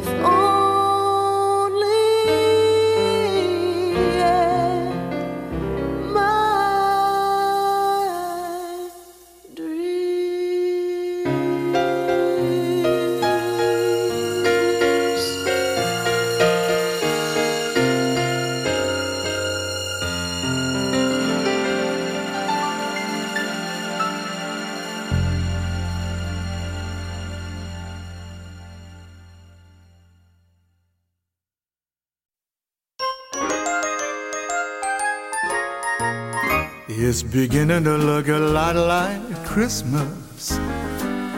if It's beginning to look a lot like Christmas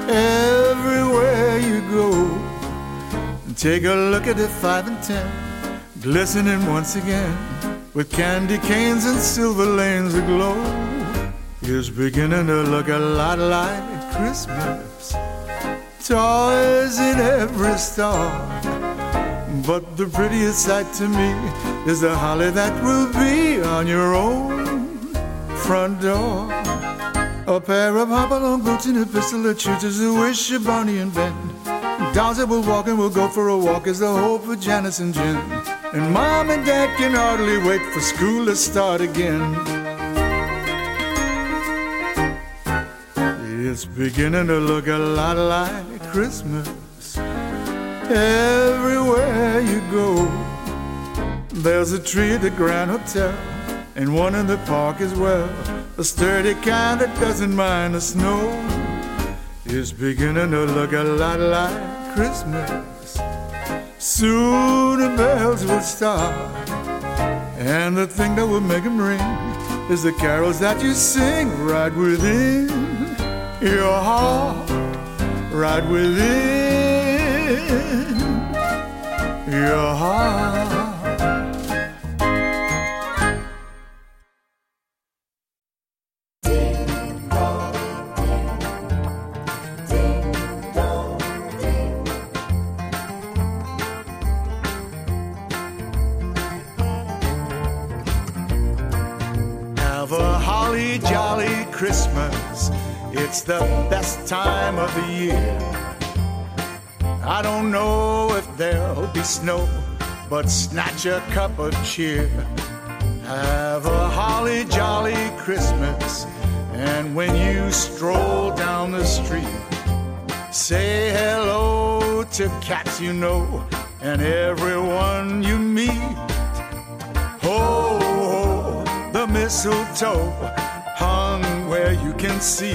everywhere you go. Take a look at the five and ten, glistening once again with candy canes and silver lanes aglow. It's beginning to look a lot like Christmas. Toys in every store. But the prettiest sight to me is the holly that will be on your own front door. A pair of hop-along boots and a pistol that shoots as a wish of Barney and Ben. Dolls that will walk and will go for a walk is the hope of Janice and Jen. And Mom and Dad can hardly wait for school to start again. It's beginning to look a lot like Christmas everywhere you go. There's a tree at the Grand Hotel and one in the park as well. A sturdy kind that doesn't mind the snow. It's beginning to look a lot like Christmas. Soon the bells will start, and the thing that will make 'em ring is the carols that you sing right within your heart, right within your heart. The year. I don't know if there'll be snow, but snatch a cup of cheer. Have a holly jolly Christmas, and when you stroll down the street, say hello to cats you know and everyone you meet. Ho, ho, the mistletoe hung where you can see.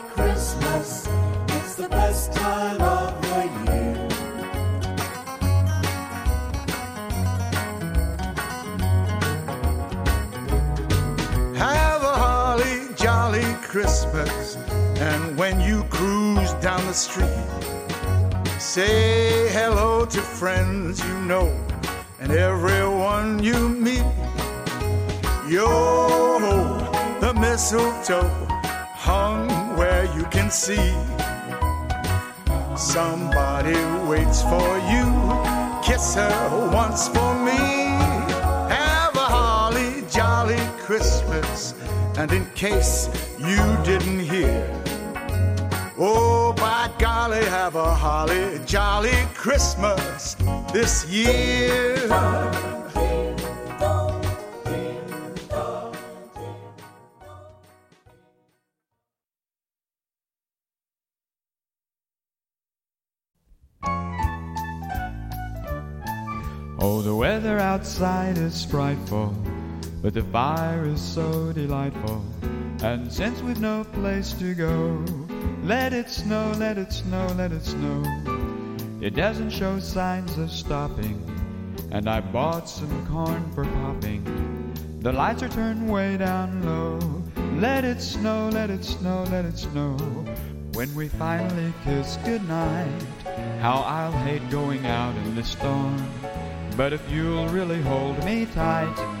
Christmas. And when you cruise down the street, say hello to friends you know and everyone you meet. Yo the mistletoe hung where you can see. Somebody waits for you. Kiss her once for me. And in case you didn't hear, oh, by golly, have a holly jolly Christmas this year. Oh, the weather outside is frightful, but the fire is so delightful. And since we've no place to go, let it snow, let it snow, let it snow. It doesn't show signs of stopping, and I bought some corn for popping. The lights are turned way down low. Let it snow, let it snow, let it snow. When we finally kiss goodnight, how I'll hate going out in the storm. But if you'll really hold me tight,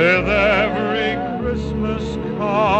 with every Christmas card.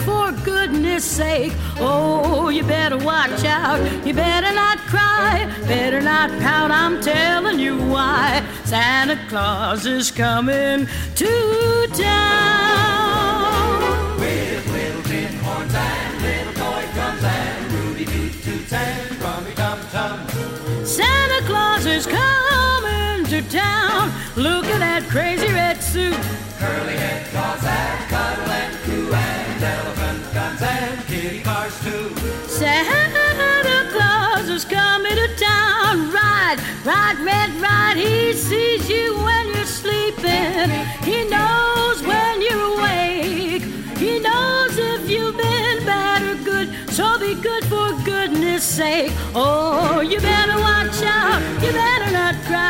for goodness sake. Oh, you better watch out. You better not cry. Better not pout. I'm telling you why. Santa Claus is coming to town. With little tin horns and little toy drums and Rudy toot toots and drummy dum. Santa Claus is coming to town. Look at that crazy red suit. Curly head, cause that cuddle and elephant guns and kitty cars too. Santa Claus is coming to town. Ride, ride, red, ride. He sees you when you're sleeping. He knows when you're awake. He knows if you've been bad or good. So be good for goodness sake. Oh, you better watch out. You better not cry.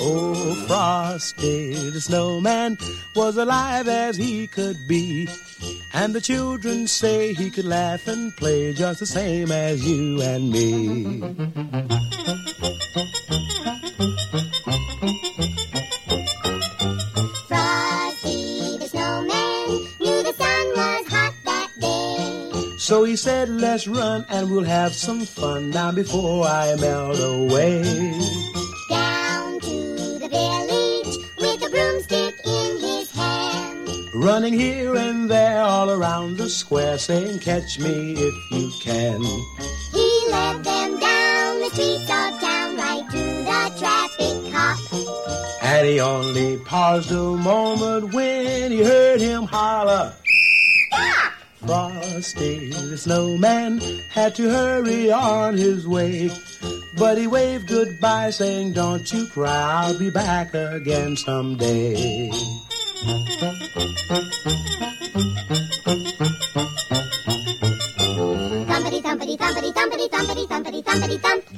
Oh, Frosty the snowman was alive as he could be. And the children say he could laugh and play just the same as you and me. Frosty the snowman knew the sun was hot that day. So he said, let's run and we'll have some fun now before I melt away. Running here and there all around the square saying, catch me if you can. He led them down the streets of town right to the traffic cop. And he only paused a moment when he heard him holler. Stop! Frosty the snowman had to hurry on his way. But he waved goodbye saying, don't you cry, I'll be back again someday.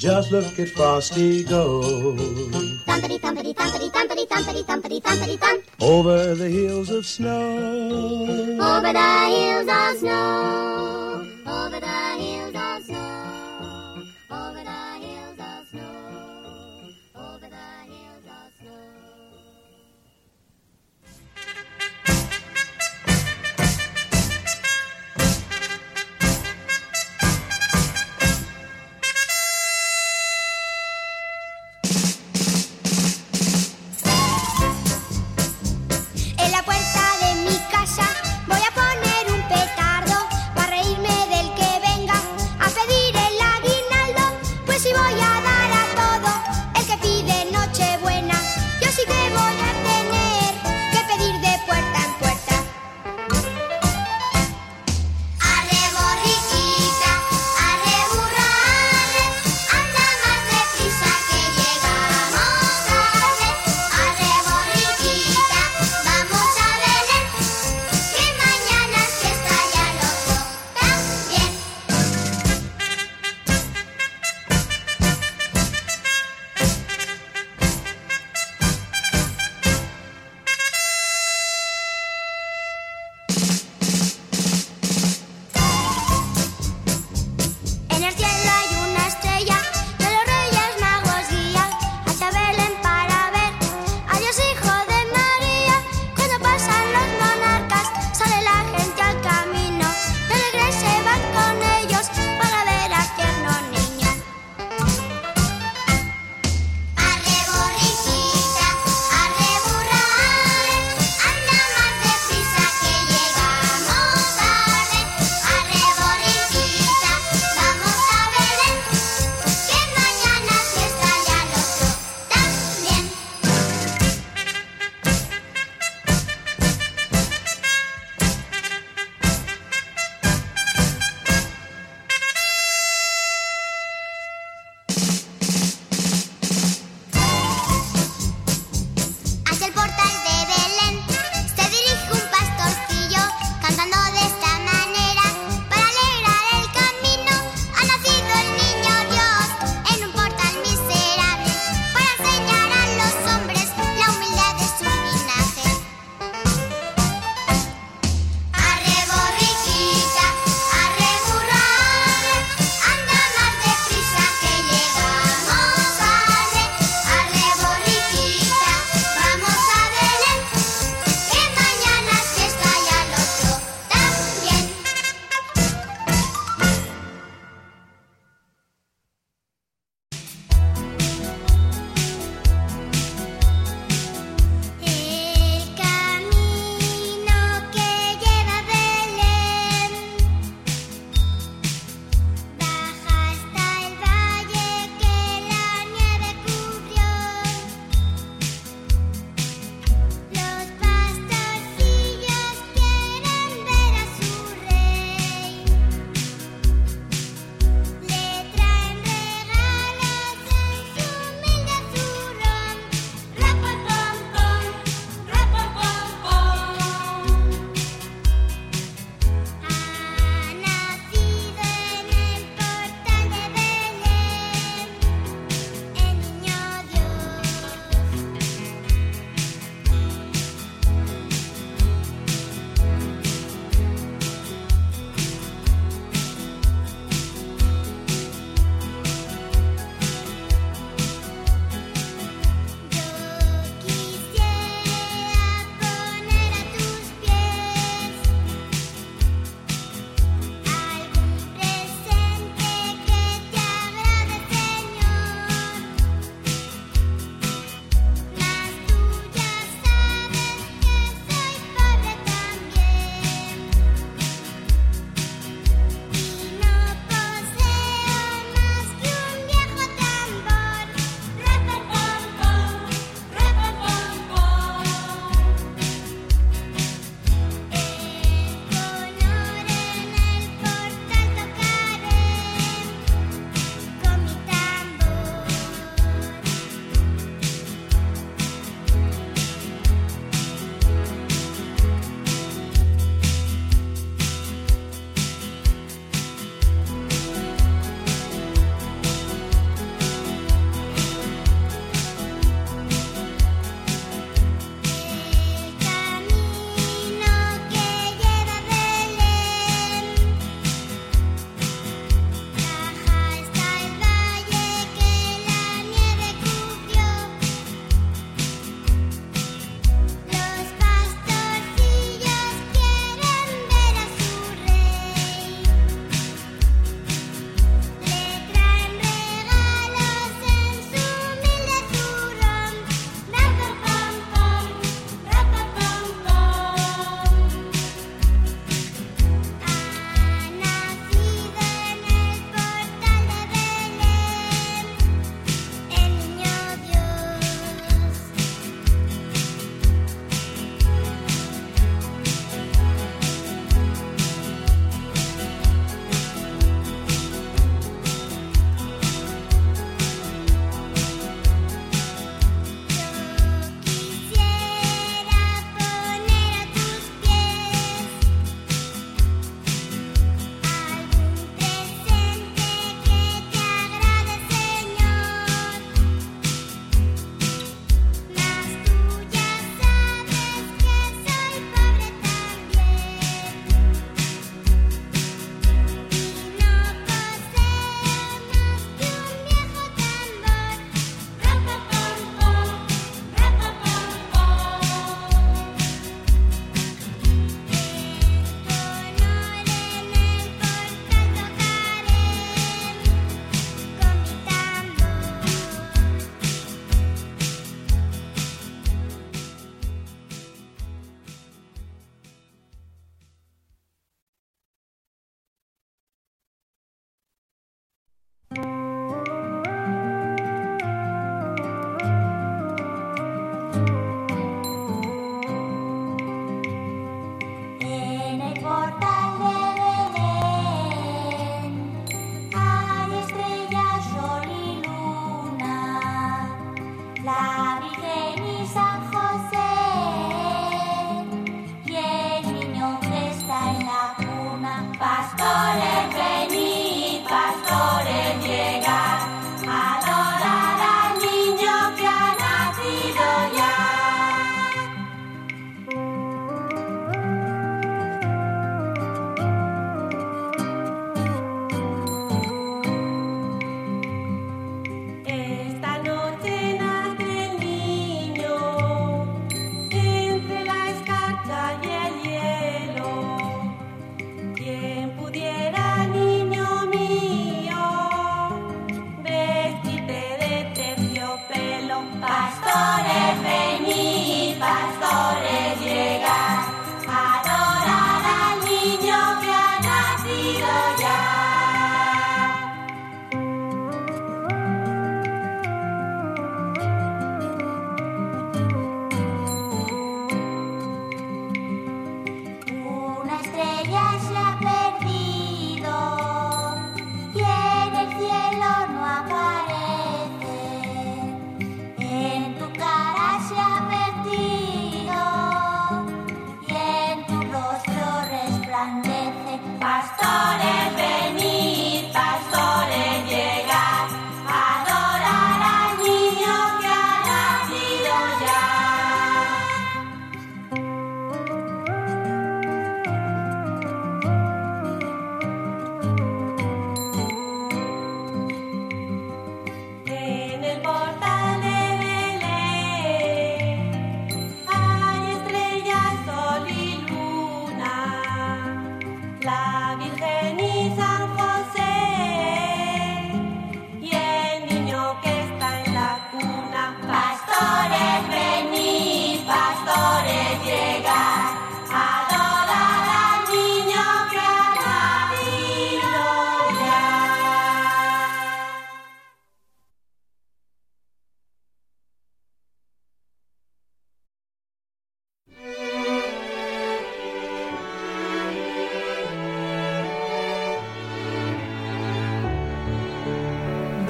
Just look at Frosty go. Thumpity thumpity thumpity thumpity thumpity thumpity thumpity thump. Over the hills of snow. Over the hills of snow. Over the hills of snow. Over the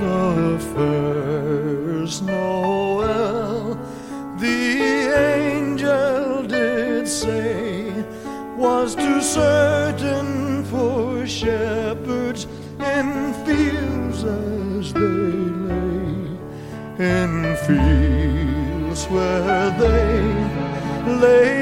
the first Noel, the angel did say, was too certain for shepherds in fields as they lay, in fields where they lay.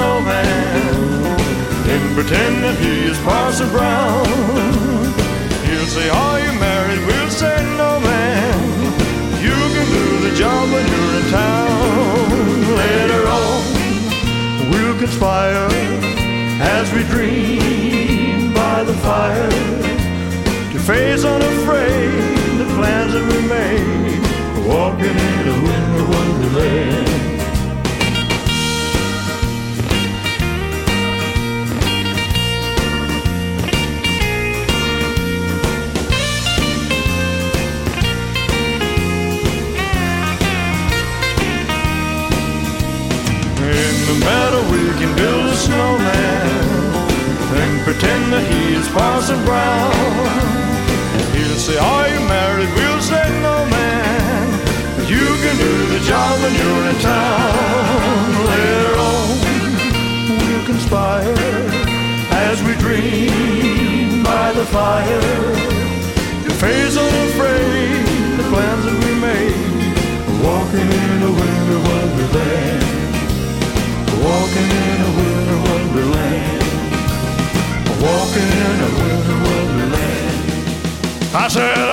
Snowman and pretend that he is Parson Brown. He'll say, Are you married? We'll say, No, man. You can do the job when you're in town. Later on, we'll conspire as we dream by the fire to face unafraid the plans that we made. Walking in a winter wonderland. can build a snowman and pretend that he is Parson Brown. He'll say, Are you married? We'll say, No, man. You can do the job when you're in town. Later on, we'll conspire as we dream by the fire. Your face unafraid, the plans that we made, walking in the winter wonderland walking in a winter wonderland. Walking in a winter wonderland. I said.